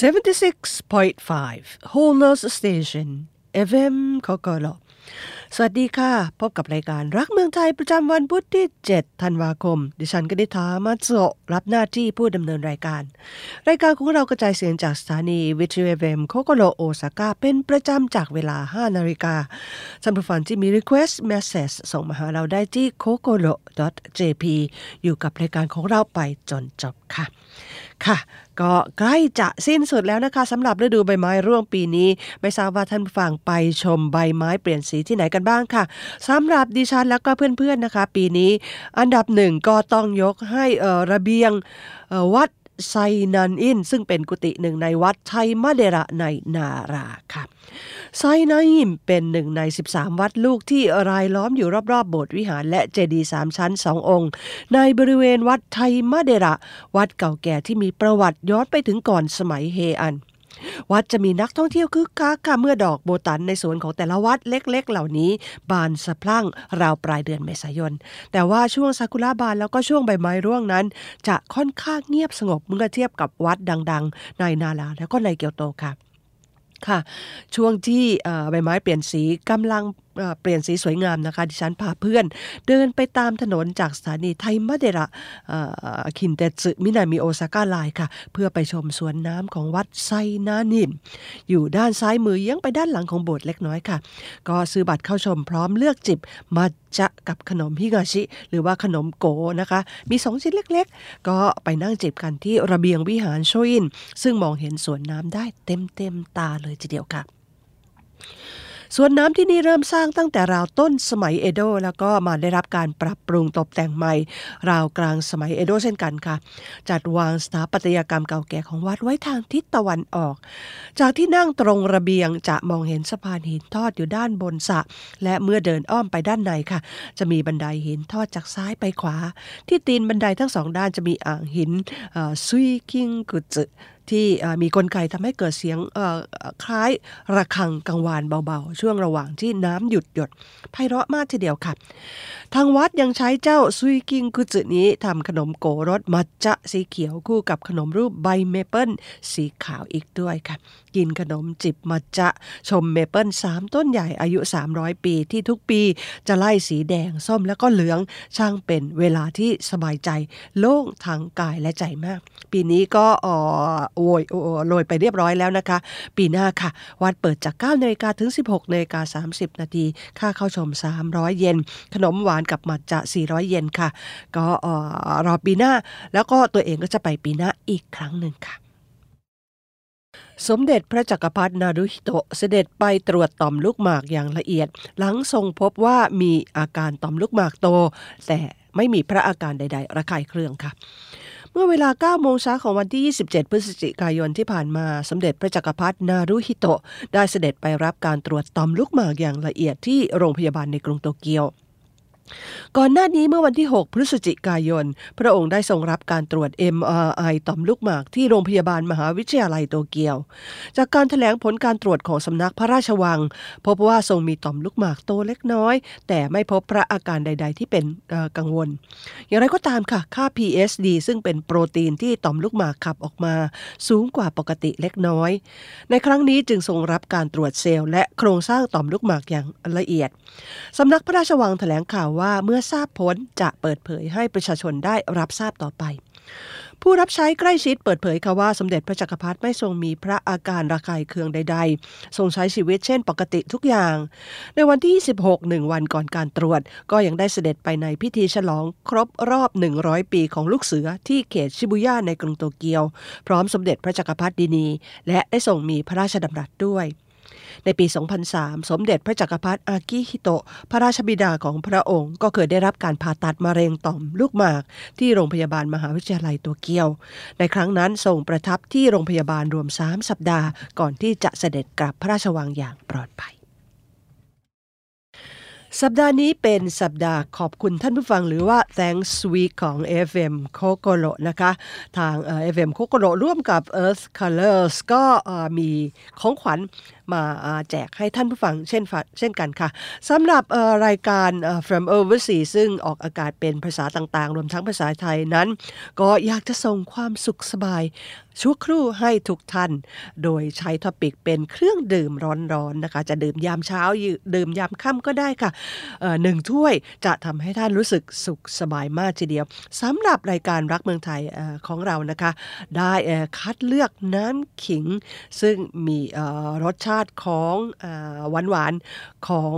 76.5 Whole Earth Station FM COCOLO สวัสดีค่ะ พบกับรายการรักเมืองไทยประจำวันพุธที่ 7 ธันวาคม ดิฉันกนิธามาโซรับหน้าที่ผู้ดำเนินรายการ รายการของเรากระจายเสียงจากสถานีวิทยุเอฟเอ็มโคโกโรโอซาก้าเป็นประจำจากเวลา 5 นาฬิกาสำหรับแฟนที่มี Request Message ส่งมาหาเราได้ที่ cocolo.jp อยู่กับรายการของเราไปจนจบ ค่ะ ค่ะ ก็ใกล้จะสิ้นสุดแล้วนะคะสำหรับฤดูใบไม้ร่วงปีนี้ ไม่ทราบว่าท่านผู้ฟังไปชมใบไม้เปลี่ยนสีที่ไหนกันบ้างค่ะสำหรับดิฉันแล้วก็เพื่อนๆนะคะ ปีนี้ อันดับหนึ่งก็ต้องยกให้ระเบียงวัด ไซนันอินซึ่งเป็นกุฏิหนึ่งในวัดไทยมะเดระในนาราค่ะไซนันอินเป็นหนึ่งใน 13 วัดลูกที่รายล้อมอยู่รอบๆโบสถ์วิหารและเจดีย์สามชั้นสององค์ ในบริเวณวัดไทยมะเดระ วัดเก่าแก่ที่มีประวัติย้อนไปถึงก่อนสมัยเฮอัน วัดจะมีนักท่องเที่ยวคึกคักค่ะเมื่อดอกโบตันในสวนของแต่ละวัดเล็ก ๆ เหล่านี้ บานสะพรั่งราวปลายเดือนเมษายน แต่ว่าช่วงซากุระบานแล้วก็ช่วงใบไม้ร่วงนั้น จะค่อนข้างเงียบสงบเมื่อเทียบกับวัดดัง ๆ ในนาราแล้วก็ในเกียวโตค่ะค่ะช่วงที่ใบไม้เปลี่ยนสีกำลังเปลี่ยนสีสวยงามนะคะ ดิฉันพาเพื่อน เดินไปตามถนนจากสถานีไทมเดระอ่อคินเตสึมินามิโอซาก้าไลค่ะ เพื่อไปชมสวนน้ำของวัดไซนานิม อยู่ด้านซ้ายมือเยังไปด้านหลังของโบสถ์เล็กน้อยค่ะ ก็ซื้อบัตรเข้าชมพร้อมเลือกจิบมาจะกับขนมฮิกาชิ หรือว่าขนมโกนะคะ มีสองชิ้นเล็กๆ ก็ไปนั่งจิบกันที่ระเบียงวิหารโชอิน ซึ่งมองเห็นสวนน้ำได้เต็มๆตาเลยทีเดียวค่ะ สวนน้ำที่นี่เริ่มสร้างตั้งแต่ราวต้นสมัยเอโดะแล้วก็มาได้รับการปรับปรุงตกแต่งใหม่ ราวกลางสมัยเอโดะเช่นกันค่ะ จัดวางสถาปัตยกรรมเก่าแก่ของวัดไว้ทางทิศตะวันออก จากที่นั่งตรงระเบียงจะมองเห็นสะพานหินทอดอยู่ด้านบนสระและเมื่อเดินอ้อมไปด้านในค่ะ จะมีบันไดหินทอดจากซ้ายไปขวา ที่ตีนบันไดทั้งสองด้านจะมีอ่างหินซุยคิงกุจึ ที่มีกลไกทำให้เกิดเสียงคล้ายระฆังกังวานเบาๆ ช่วงระหว่างที่น้ำหยุดหยดไพเราะมากทีเดียวค่ะ ทางวัดยังใช้เจ้าซุยกิงกุจินี้ทำขนมโกรสมัจจะสีเขียวคู่กับขนมรูปใบเมเปิลสีขาวอีกด้วยค่ะ กินขนมจิบมัจจะชมเมเปิลสามต้นใหญ่อายุ 300 ปีที่ทุกปีจะไล่สีแดงส้มแล้วก็เหลืองช่างเป็นเวลาที่สบายใจโล่งทั้งกายและใจมาก ปีนี้ก็โอยโอยโรยไปเรียบร้อยแล้วนะคะ ปีหน้าค่ะ วัดเปิดจาก9นาฬิกาถึง 16นาฬิกา30 นาทีค่าเข้าชม 300 เยน ขนมหวานกับมัจจะ 400 เยนค่ะ ก็รอปีหน้าแล้วก็ตัวเองก็จะไปปีหน้าอีกครั้งหนึ่งค่ะ สมเด็จพระจักรพรรดินารุฮิโตะเสด็จไปตรวจต่อมลูกหมากอย่างละเอียด หลังทรงพบว่ามีอาการต่อมลูกหมากโต แต่ไม่มีพระอาการใด ๆ ระคายเคืองค่ะ เมื่อเวลา 9 โมงเช้าของวันที่ 27 พฤศจิกายนที่ผ่านมา สมเด็จพระจักรพรรดินารุฮิโตะได้เสด็จไปรับการตรวจต่อมลูกหมากอย่างละเอียดที่โรงพยาบาลในกรุงโตเกียว ก่อนหน้านี้เมื่อวันที่ 6 พฤศจิกายน พระองค์ได้ทรงรับการตรวจ MRI ต่อมลูกหมากที่โรงพยาบาลมหาวิทยาลัยโตเกียว จากการแถลงผลการตรวจของสำนักพระราชวัง พบว่าทรงมีต่อมลูกหมากโตเล็กน้อย แต่ไม่พบพระอาการใด ๆ ที่เป็นกังวล อย่างไรก็ตามค่ะ ค่า PSD ซึ่งเป็นโปรตีนที่ต่อมลูกหมากขับออกมา สูงกว่าปกติเล็กน้อย ในครั้งนี้จึงทรงรับการตรวจเซลล์และโครงสร้างต่อมลูกหมากอย่างละเอียดสำนักพระราชวังแถลงข่าวว่าเมื่อทราบผลจะเปิดเผยให้ประชาชนได้รับทราบต่อไป ผู้รับใช้ใกล้ชิดเปิดเผยค่ะว่าสมเด็จพระจักรพรรดิไม่ทรงมีพระอาการระคายเคืองใด ๆ ทรงใช้ชีวิตเช่นปกติทุกอย่าง ในวันที่26หนึ่งวันก่อนการตรวจ ก็ยังได้เสด็จไปในพิธีฉลองครบรอบ 100 ปีของลูกเสือที่เขตชิบุย่าในกรุงโตเกียว พร้อมสมเด็จพระจักรพรรดินี และได้ทรงมีพระราชดำรัสด้วย ในปี 2003 สมเด็จพระจักรพรรดิอากิฮิโตะ พระราชบิดาของพระองค์ ก็เคยได้รับการผ่าตัดมะเร็งต่อมลูกหมาก ที่โรงพยาบาลมหาวิทยาลัยตัวเกียว ในครั้งนั้นทรงประทับที่โรงพยาบาลรวม 3 สัปดาห์ ก่อนที่จะเสด็จกลับพระราชวังอย่างปลอดภัยสัปดาห์นี้เป็นสัปดาห์ขอบคุณท่านผู้ฟังหรือว่า Thanks Week ของ FM k o k o r o นะคะ ทาง FM k o k o r o ร่วมกับ Earth Colors ก็มีของขวัญมาแจกให้ท่านผู้ฟังเช่นเช่นกันค่ะสำหรับรายการ From Overseas ซึ่งออกอากาศเป็นภาษาต่างๆ รวมทั้งภาษาไทยนั้น ก็อยากจะส่งความสุขสบายชั่วครู่ให้ทุกท่าน โดยใช้ท็อปิกเป็นเครื่องดื่มร้อนๆนะคะ จะดื่มยามเช้าดื่มยามค่ำก็ได้ค่ะหนึ่งถ้วยจะทำให้ท่านรู้สึกสุขสบายมากทีเดียวสำหรับรายการรักเมืองไทยของเรานะคะ ได้คัดเลือกน้ำขิง ซึ่งมีรสชาติของหวานๆของ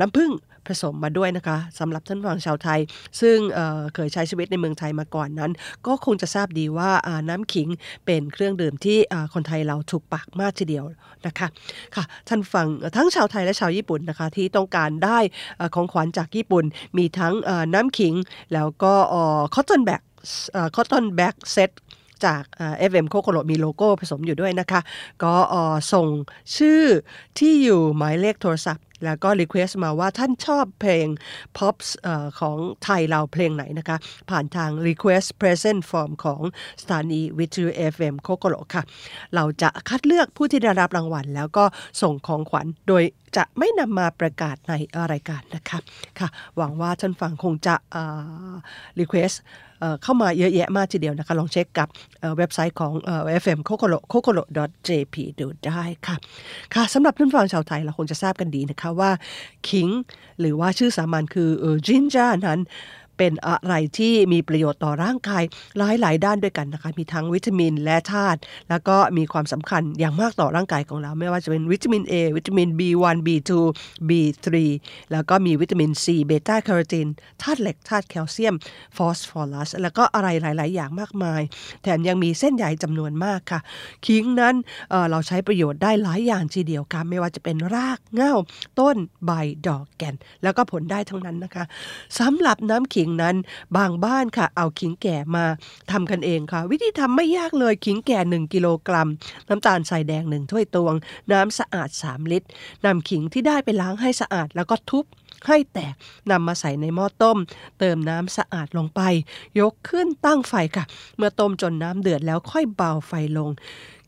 น้ำผึ้งผสมมาด้วยนะคะสำหรับท่านฟังชาวไทย ซึ่งเเคยใช้ชีวิตในเมืองไทยมาก่อนนั้น ก็คงจะทราบดีว่าน้ำขิงเป็นเครื่องดื่มที่คนไทยเราถูกปากมากทีเดียวนะคะค่ะท่านฟังทั้งชาวไทยและชาวญี่ปุ่นนะคะที่ต้องการได้ของขวัญจากญี่ปุ่น มีทั้งน้ำขิงแล้วก็คอตตอนแบ็กcotton bag set จาก FM โคโคโรมีโลโก้ผสมอยู่ด้วยนะคะ ก็ส่งชื่อที่อยู่หมายเลขโทรศัพท์ แล้วก็ request มาว่าท่านชอบเพลงพ็อปของไทยเราเพลงไหนนะคะ ผ่านทาง Request Present Form ของสถานีวิทยุ FM โคโกโรค่ะ เราจะคัดเลือกผู้ที่ได้รับรางวัล แล้วก็ส่งของขวัญโดยจะไม่นำมาประกาศในรายการนะคะค่ะ หวังว่าท่านฟังคงจะ request เข้ามาเยอะแยะมากทีเดียวนะคะ ลองเช็คกับเว็บไซต์ของ FM c o c o l o c o c o l o jp ดูได้ค่ะ ค่ะสำหรับเพื่อนฟังชาวไทยเราคงจะทราบกันดีนะคะว่า ขิง หรือว่าชื่อสามัญคือ ginger นั้น เป็นอะไรที่มีประโยชน์ต่อร่างกายหลายหลายด้านด้วยกันนะคะมีทั้งวิตามินและธาตุแล้วก็มีความสำคัญอย่างมากต่อร่างกายของเรา ไม่ว่าจะเป็นวิตามิน A วิตามิน B1 B2 B3 แล้วก็มีวิตามิน C เบต้าแคโรทีนธาตุเหล็กธาตุแคลเซียมฟอสฟอรัสแล้วก็อะไรหลาย ๆ อย่างมากมาย แถมยังมีเส้นใยจำนวนมากค่ะขิงนั้นเเราใช้ประโยชน์ได้หลายอย่างทีเดียวค่ะไม่ว่าจะเป็นรากเง้าต้นใบดอกแก่น แล้วก็ผลได้ทั้งนั้นนะคะสำหรับน้ำขิงงนั้น บางบ้านค่ะ เอาขิงแก่มาทำกันเองค่ะ วิธีทำไม่ยากเลยขิงแก่ 1 กิโลกรัม น้ำตาลใส่แดง 1 ถ้วยตวง น้ำสะอาด 3 ลิตรนำขิงที่ได้ไปล้างให้สะอาดแล้วก็ทุบให้แตกนำมาใส่ในหม้อต้ม เติมน้ำสะอาดลงไป ยกขึ้นตั้งไฟค่ะ เมื่อต้มจนน้ำเดือดแล้วค่อยเบาไฟลง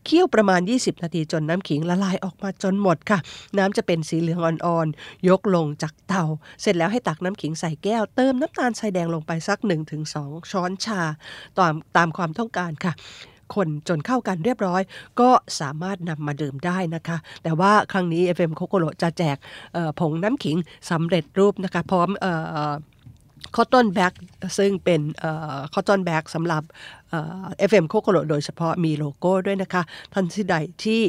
เคี่ยวประมาณ 20 นาทีจนน้ำขิงละลายออกมาจนหมดค่ะ น้ำจะเป็นสีเหลืองอ่อนๆ ยกลงจากเตา เสร็จแล้วให้ตักน้ำขิงใส่แก้ว เติมน้ำตาลทรายแดงลงไปสัก 1-2 ช้อนชา ตามตามความต้องการค่ะคนจนเข้ากันเรียบร้อย ก็สามารถนำมาดื่มได้นะคะ แต่ว่าครั้งนี้ FM โคโกโรจะแจกผงน้ำขิงสำเร็จรูปนะคะ พร้อม cotton bag ซึ่งเป็น cotton bag สำหรับเอฟเอ็มโคโคโรโดยเฉพาะมีโลโก้ด้วยนะคะ ท่านที่ใดที่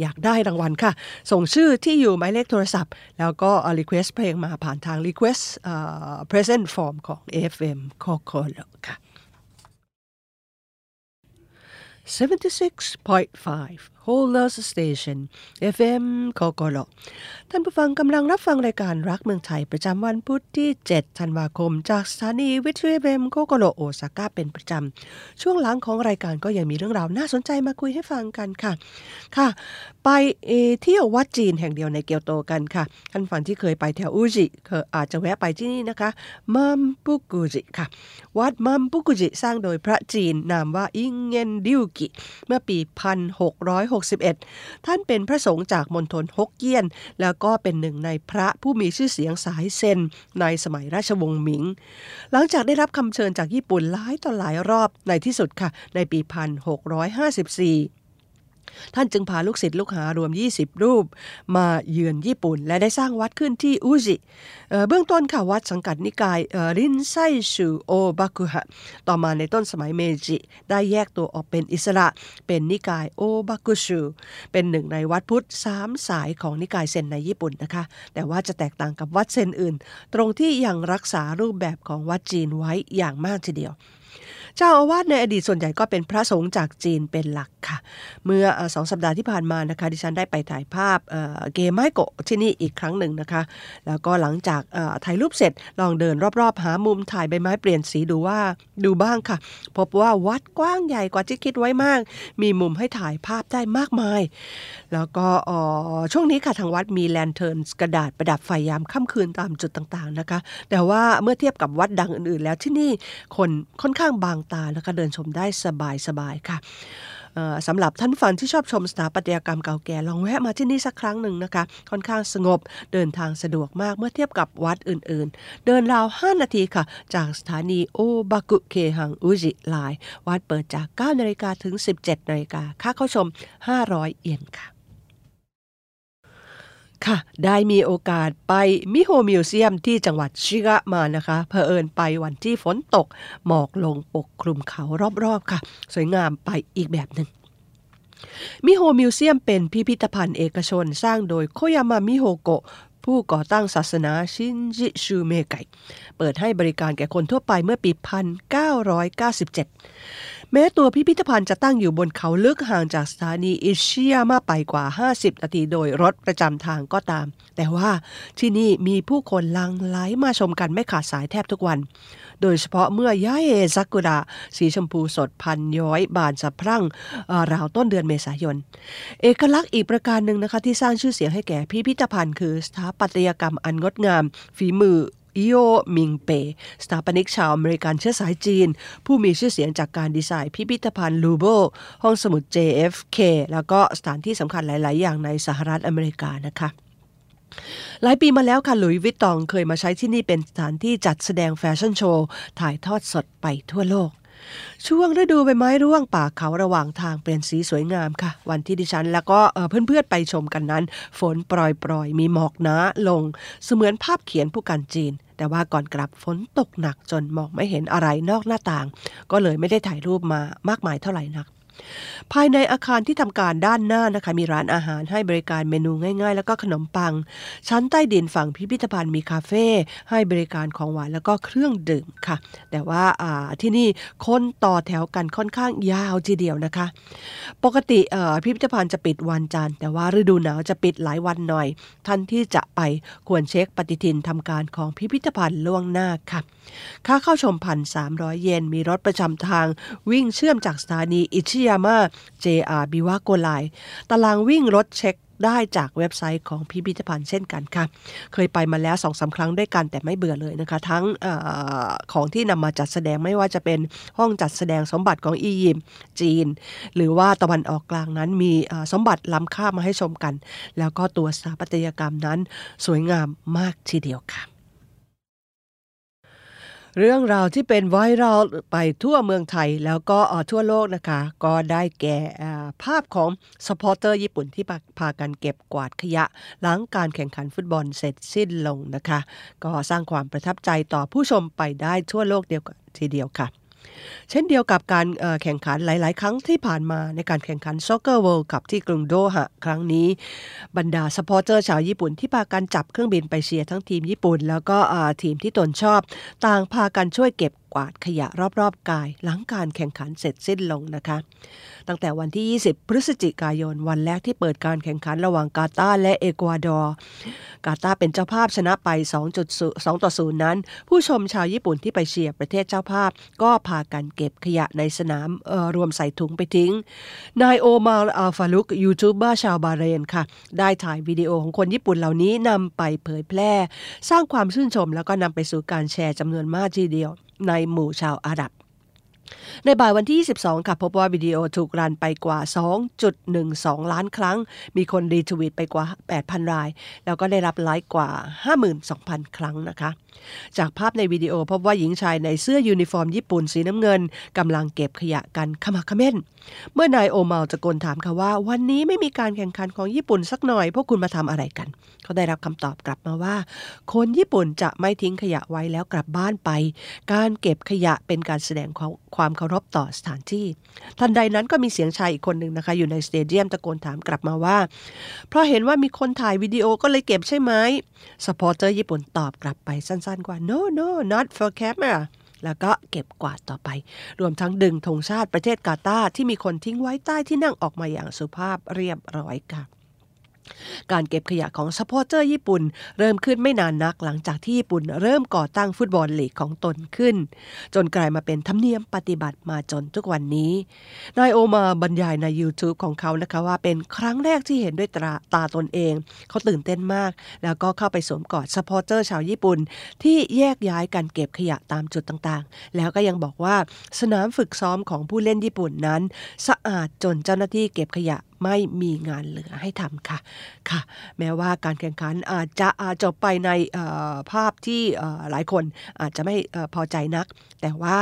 อยากได้รางวัลค่ะ ส่งชื่อที่อยู่หมายเลขโทรศัพท์ แล้วก็ Request เพลงมาผ่านทาง Request Present Form ของ FM โคโคโรค่ะ 76.5 Holders Station FM โคโกโลท่านผู้ฟังกำลังรับฟังรายการรักเมืองไทยประจำวันพุธที่ 7 ธันวาคม จากสถานีวิทยุเอมโคโกโลโอซาก้าเป็นประจำ ช่วงหลังของรายการก็ยังมีเรื่องราวน่าสนใจมาคุยให้ฟังกันค่ะ ค่ะ ไปเเที่ยววัดจีนแห่งเดียวในเกียวโตกันค่ะ ท่านฝันที่เคยไปแถวอุจิเคยอาจจะแวะไปที่นี่นะคะ มัมปุกุจิค่ะ วัดมัมปุกุจิสร้างโดยพระจีนนามว่าอิงเงินดิวกิ เมื่อปี 1600 61 ท่านเป็นพระสงฆ์จากมณฑลฮกเกี้ยน แล้วก็เป็นหนึ่งในพระผู้มีชื่อเสียงสายเซนในสมัยราชวงศ์หมิง หลังจากได้รับคำเชิญจากญี่ปุ่นหลายต่อหลายรอบในที่สุดค่ะ ในปี 1654 ท่านจึงพาลูกศิษย์ลูกหารวม 20 รูป มาเยือนญี่ปุ่น และได้สร้างวัดขึ้นที่อุจิเบื้องต้นค่ะวัดสังกัดนิกายรินไซชูโอบากุฮะ ต่อมาในต้นสมัยเมจิ ได้แยกตัวออกเป็นอิสระ เป็นนิกายโอบากุชูเป็นหนึ่งในวัดพุทธสามสายของนิกายเซนในญี่ปุ่นนะคะ แต่ว่าจะแตกต่างกับวัดเซนอื่น ตรงที่ยังรักษารูปแบบของวัดจีนไว้อย่างมากทีเดียว เจ้าอาวาสในอดีตส่วนใหญ่ก็เป็นพระสงฆ์จากจีนเป็นหลักค่ะ เมื่อสองสัปดาห์ที่ผ่านมานะคะ ดิฉันได้ไปถ่ายภาพเกมไมโกที่นี่อีกครั้งหนึ่งนะคะ แล้วก็หลังจากถ่ายรูปเสร็จลองเดินรอบๆ หามุมถ่ายใบไม้เปลี่ยนสีดูว่าดูบ้างค่ะ พบว่าวัดกว้างใหญ่กว่าที่คิดไว้มาก มีมุมให้ถ่ายภาพได้มากมาย แล้วก็ช่วงนี้ค่ะทางวัดมีแลนเทิร์นกระดาษประดับไฟยามค่ำคืนตามจุดต่างๆนะคะ แต่ว่าเมื่อเทียบกับวัดดังอื่นๆ แล้วที่นี่คนค่อนข้างบางตาแล้วก็เดินชมได้สบายๆค่ะสำหรับท่านฟังที่ชอบชมสถาปัตยกรรมเก่าแก่ลองแวะมาที่นี่สักครั้งหนึ่งนะคะ ค่อนข้างสงบเดินทางสะดวกมากเมื่อเทียบกับวัดอื่นๆ เดินราว 5 นาทีค่ะ จากสถานีโอบากุเคหังอุจิไลวัดเปิดจาก 9 นาฬิกาถึง 17 นาฬิกาค่าเข้าชม 500 เยนค่ะ ค่ะ ได้มีโอกาสไปมิโฮมิวเซียมที่จังหวัดชิกะมานะคะเผอิญไปวันที่ฝนตก หมอกลงปกคลุมเขารอบๆค่ะ สวยงามไปอีกแบบหนึ่งมิโฮมิวเซียมเป็นพิพิธภัณฑ์เอกชนสร้างโดยโคยามามิโฮโกะ ผู้ก่อตั้งศาสนาชินจิชูเมไกเปิดให้บริการแก่คนทั่วไปเมื่อปี 1997 แม้ตัวพิพิธภัณฑ์จะตั้งอยู่บนเขาลึกห่างจากสถานีอิชิยามาไปกว่า 50 นาทีโดยรถประจำทางก็ตาม แต่ว่าที่นี่มีผู้คนลังไหลมาชมกันไม่ขาดสายแทบทุกวัน โดยเฉพาะเมื่อย่าเอซากุระสีชมพูสดพันย้อยบานสะพรั่งราวต้นเดือนเมษายน เอกลักษณ์อีกประการหนึ่งนะคะที่สร้างชื่อเสียงให้แก่พิพิธภัณฑ์คือสถาปัตยกรรมอันงดงาม ฝีมืออิโอมิงเป สถาปนิกชาวอเมริกันเชื้อสายจีน ผู้มีชื่อเสียงจากการดีไซน์พิพิธภัณฑ์ลูโบ ห้องสมุด JFK แล้วก็สถานที่สำคัญหลาย ๆ อย่างในสหรัฐอเมริกานะคะ หลายปีมาแล้วค่ะหลุยวิตตองเคยมาใช้ที่นี่เป็นสถานที่จัดแสดงแฟชั่นโชว์ ถ่ายทอดสดไปทั่วโลก ช่วงฤดูใบไม้ร่วงป่าเขาระหว่างทางเปลี่ยนสีสวยงามค่ะ วันที่ดิฉันแล้วก็เพื่อนๆไปชมกันนั้น ฝนปล่อยๆ มีหมอกหนาลง เสมือนภาพเขียนผู้กันจีนแต่ว่าก่อนกลับฝนตกหนักจนมองไม่เห็นอะไรนอกหน้าต่าง ก็เลยไม่ได้ถ่ายรูปมามากมายเท่าไหร่นัก ภายในอาคารที่ทำการด้านหน้านะคะมีร้านอาหารให้บริการเมนูง่ายๆ แล้วก็ขนมปัง ชั้นใต้ดินฝั่งพิพิธภัณฑ์มีคาเฟ่ให้บริการของหวานแล้วก็เครื่องดื่มค่ะ แต่ว่าที่นี่คนต่อแถวกันค่อนข้างยาวทีเดียวนะคะ ปกติพิพิธภัณฑ์จะปิดวันจันทร์แต่ว่าฤดูหนาวจะปิดหลายวันหน่อย ท่านที่จะไปควรเช็คปฏิทินทำการของพิพิธภัณฑ์ล่วงหน้าค่ะ ค่าเข้าชมพันสามร้อยเยนมีรถประจำทางวิ่งเชื่อมจากสถานีอิชิยาม่า JR บิวาโกไลตารางวิ่งรถเช็คได้จากเว็บไซต์ของพิพิธภัณฑ์เช่นกันค่ะ เคยไปมาแล้วสองสาครั้งด้วยกันแต่ไม่เบื่อเลยนะคะ ทั้งอของที่นำมาจัดแสดงไม่ว่าจะเป็นห้องจัดแสดงสมบัติของอียิปต์จีน หรือว่าตะวันออกกลางนั้นมีสมบัติล้ำค่ามาให้ชมกัน แล้วก็ตัวสถาปัตยกรรมนั้นสวยงามมากทีเดียวค่ะ เรื่องราวที่เป็นไวรัลไปทั่วเมืองไทยแล้วก็ทั่วโลกนะคะ ก็ได้แก่ภาพของ supporter ญี่ปุ่นที่พากันเก็บกวาดขยะ หลังการแข่งขันฟุตบอลเสร็จสิ้นลงนะคะ ก็สร้างความประทับใจต่อผู้ชมไปได้ทั่วโลกเดียวกันทีเดียวค่ะ เช่นเดียวกับการแข่งขันหลาย ๆ ครั้งที่ผ่านมาในการแข่งขัน soccer World Cup ที่กรุงโดฮะครั้งนี้ บรรดา supporter ชาวญี่ปุ่นที่พากันจับเครื่องบินไปเชียร์ทั้งทีมญี่ปุ่น แล้วก็ทีมที่ตนชอบ ต่างพากันช่วยเก็บ กวาดขยะรอบๆกาย หลังการแข่งขันเสร็จสิ้นลงนะคะ ตั้งแต่วันที่ 20 พฤศจิกายน วันแรกที่เปิดการแข่งขันระหว่างกาตาร์และเอกวาดอร์ กาตาร์เป็นเจ้าภาพชนะไป 2.2 ต่อ 0 นั้น ผู้ชมชาวญี่ปุ่นที่ไปเชียร์ประเทศเจ้าภาพ ก็พากันเก็บขยะในสนามรวมใส่ถุงไปทิ้ง นายโอมาลอัลฟาลุกยูทูบเบอร์ชาวบาเรนค่ะ ได้ถ่ายวิดีโอของคนญี่ปุ่นเหล่านี้นำไปเผยแพร่ สร้างความชื่นชมแล้วก็นำไปสู่การแชร์จำนวนมากทีเดียว ในหมู่ชาวอาหรับ ในบ่ายวันที่ 22 ค่ะพบว่าวิดีโอถูกรันไปกว่า 2.12 ล้านครั้ง มีคน retweet ไปกว่า 8,000 ราย แล้วก็ได้รับไลค์กว่า 52,000 ครั้งนะคะ จากภาพในวิดีโอพบว่าหญิงชายในเสื้อยูนิฟอร์มญี่ปุ่นสีน้ำเงินกำลังเก็บขยะกันขะมักเขม้น เมื่อนายโอมาลตะโกนถามค่ะว่า วันนี้ไม่มีการแข่งขันของญี่ปุ่นสักหน่อย พวกคุณมาทำอะไรกัน เขาได้รับคำตอบกลับมาว่า คนญี่ปุ่นจะไม่ทิ้งขยะไว้แล้วกลับบ้านไป การเก็บขยะเป็นการแสดงความเคารพต่อสถานที่ ทันใดนั้นก็มีเสียงชายอีกคนหนึ่งนะคะ อยู่ใน stadium ตะโกนถามกลับมาว่า เพราะเห็นว่ามีคนถ่ายวิดีโอก็เลยเก็บใช่ไหม supporter ญี่ปุ่นตอบกลับไปสั้นันๆกว่า no no not for camera แล้วก็เก็บกวาดต่อไป รวมทั้งดึงธงชาติประเทศกาตาร์ที่มีคนทิ้งไว้ใต้ที่นั่งออกมาอย่างสุภาพเรียบร้อยค่ะ การเก็บขยะของ supporter ญี่ปุ่น เริ่มขึ้นไม่นานนักหลังจากที่ญี่ปุ่นเริ่มก่อตั้งฟุตบอลลีกของตนขึ้น จนกลายมาเป็นธรรมเนียมปฏิบัติมาจนทุกวันนี้ นายโอมาบรรยายใน YouTube ของเขานะคะว่าเป็นครั้งแรกที่เห็นด้วยตาตาตนเอง เขาตื่นเต้นมาก แล้วก็เข้าไปสวมกอด supporter ชาวญี่ปุ่น ที่แยกย้ายกันเก็บขยะตามจุดต่างๆ แล้วก็ยังบอกว่าสนามฝึกซ้อมของผู้เล่นญี่ปุ่นนั้น สะอาดจนเจ้าหน้าที่เก็บขยะ ไม่มีงานเหลือให้ทำค่ะค่ะ แม้ว่าการแข่งขันอาจจะจบไปในภาพที่หลายคนอาจจะไม่พอใจนัก แต่ว่า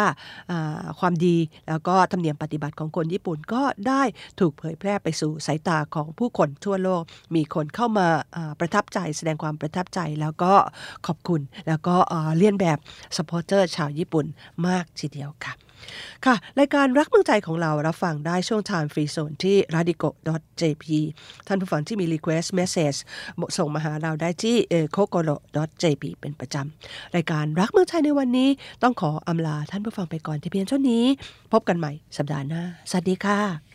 ความดีแล้วก็ธรรมเนียมปฏิบัติของคนญี่ปุ่นก็ได้ถูกเผยแพร่ไปสู่สายตาของผู้คนทั่วโลก มีคนเข้ามาประทับใจแสดงความประทับใจแล้วก็ขอบคุณ แล้วก็เลียนแบบ supporter ชาวญี่ปุ่นมากทีเดียวค่ะ ค่ะ รายการรักเมืองใจของเรารับฟังได้ช่วง Time Free Zone ที่ radiko.jp ท่านผู้ฟังที่มี request message ส่งมาหาเราได้ที่ kokoro.jp เป็นประจำ รายการรักเมืองใจในวันนี้ ต้องขออำลาท่านผู้ฟังไปก่อนที่เพียงเท่านี้ พบกันใหม่สัปดาห์หน้า สวัสดีค่ะ